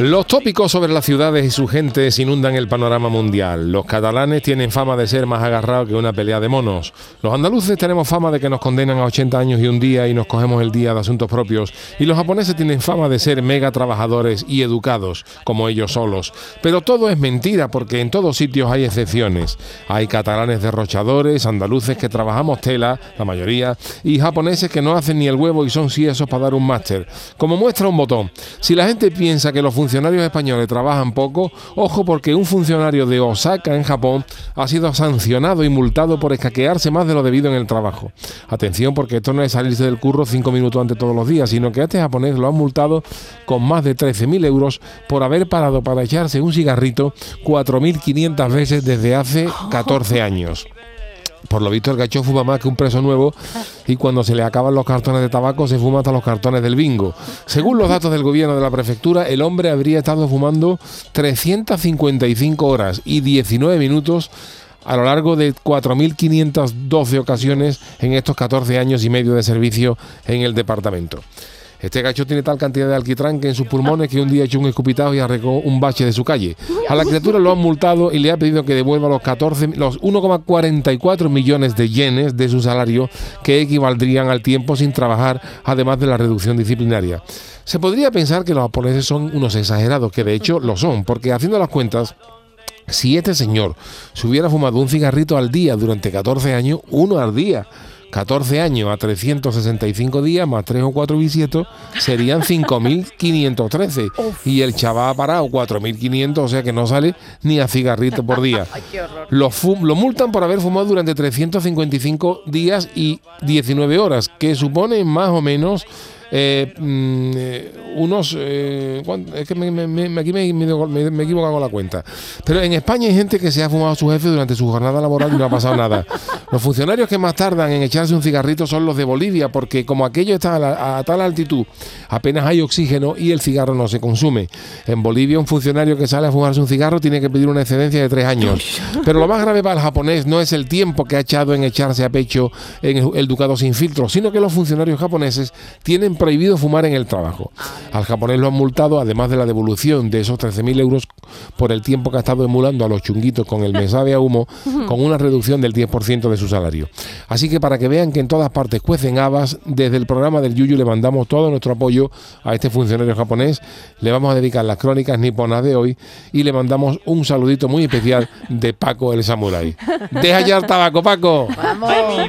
Los tópicos sobre las ciudades y su gente inundan el panorama mundial. Los catalanes tienen fama de ser más agarrados que una pelea de monos. Los andaluces tenemos fama de que nos condenan a 80 años y un día y nos cogemos el día de asuntos propios. Y los japoneses tienen fama de ser mega trabajadores y educados, como ellos solos. Pero todo es mentira porque en todos sitios hay excepciones. Hay catalanes derrochadores, andaluces que trabajamos tela, la mayoría, y japoneses que no hacen ni el huevo y son ciesos para dar un máster. Como muestra un botón, si la gente piensa que los funcionarios españoles trabajan poco, ojo porque un funcionario de Osaka en Japón ha sido sancionado y multado por escaquearse más de lo debido en el trabajo. Atención porque esto no es salirse del curro cinco minutos antes todos los días, sino que a este japonés lo han multado con más de 13.000 euros por haber parado para echarse un cigarrito 4.500 veces desde hace 14 años. Por lo visto el gacho fuma más que un preso nuevo y cuando se le acaban los cartones de tabaco se fuma hasta los cartones del bingo. Según los datos del gobierno de la prefectura, el hombre habría estado fumando 355 horas y 19 minutos a lo largo de 4.512 ocasiones en estos 14 años y medio de servicio en el departamento. Este gacho tiene tal cantidad de alquitrán que en sus pulmones que un día echó un escupitajo y arregó un bache de su calle. A la criatura lo han multado y le ha pedido que devuelva los 14, los 1,44 millones de yenes de su salario que equivaldrían al tiempo sin trabajar, además de la reducción disciplinaria. Se podría pensar que los japoneses son unos exagerados, que de hecho lo son, porque haciendo las cuentas, si este señor se hubiera fumado un cigarrito al día durante 14 años, uno al día, 14 años a 365 días más 3 o 4 bisietos serían 5.513 y el chaval ha parado 4.500, o sea que no sale ni a cigarrito por día. Lo, lo multan por haber fumado durante 355 días y 19 horas, que supone más o menos eh, mm, eh, unos. Eh, es que me, me, aquí me, me, he equivocado con la cuenta. Pero en España hay gente que se ha fumado a su jefe durante su jornada laboral y no ha pasado nada. Los funcionarios que más tardan en echarse un cigarrito son los de Bolivia, porque como aquello está a, tal altitud, apenas hay oxígeno y el cigarro no se consume. En Bolivia, un funcionario que sale a fumarse un cigarro tiene que pedir una excedencia de tres años. Pero lo más grave para el japonés no es el tiempo que ha echado en echarse a pecho en el ducado sin filtro, sino que los funcionarios japoneses tienen prohibido fumar en el trabajo. Al japonés lo han multado, además de la devolución de esos 13.000 euros por el tiempo que ha estado emulando a los chunguitos con el mensaje a humo, con una reducción del 10% de su salario. Así que para que vean que en todas partes cuecen habas, desde el programa del Yuyu le mandamos todo nuestro apoyo a este funcionario japonés. Le vamos a dedicar las crónicas niponas de hoy y le mandamos un saludito muy especial de Paco el Samurai. Deja ya el tabaco, Paco. ¡Vamos!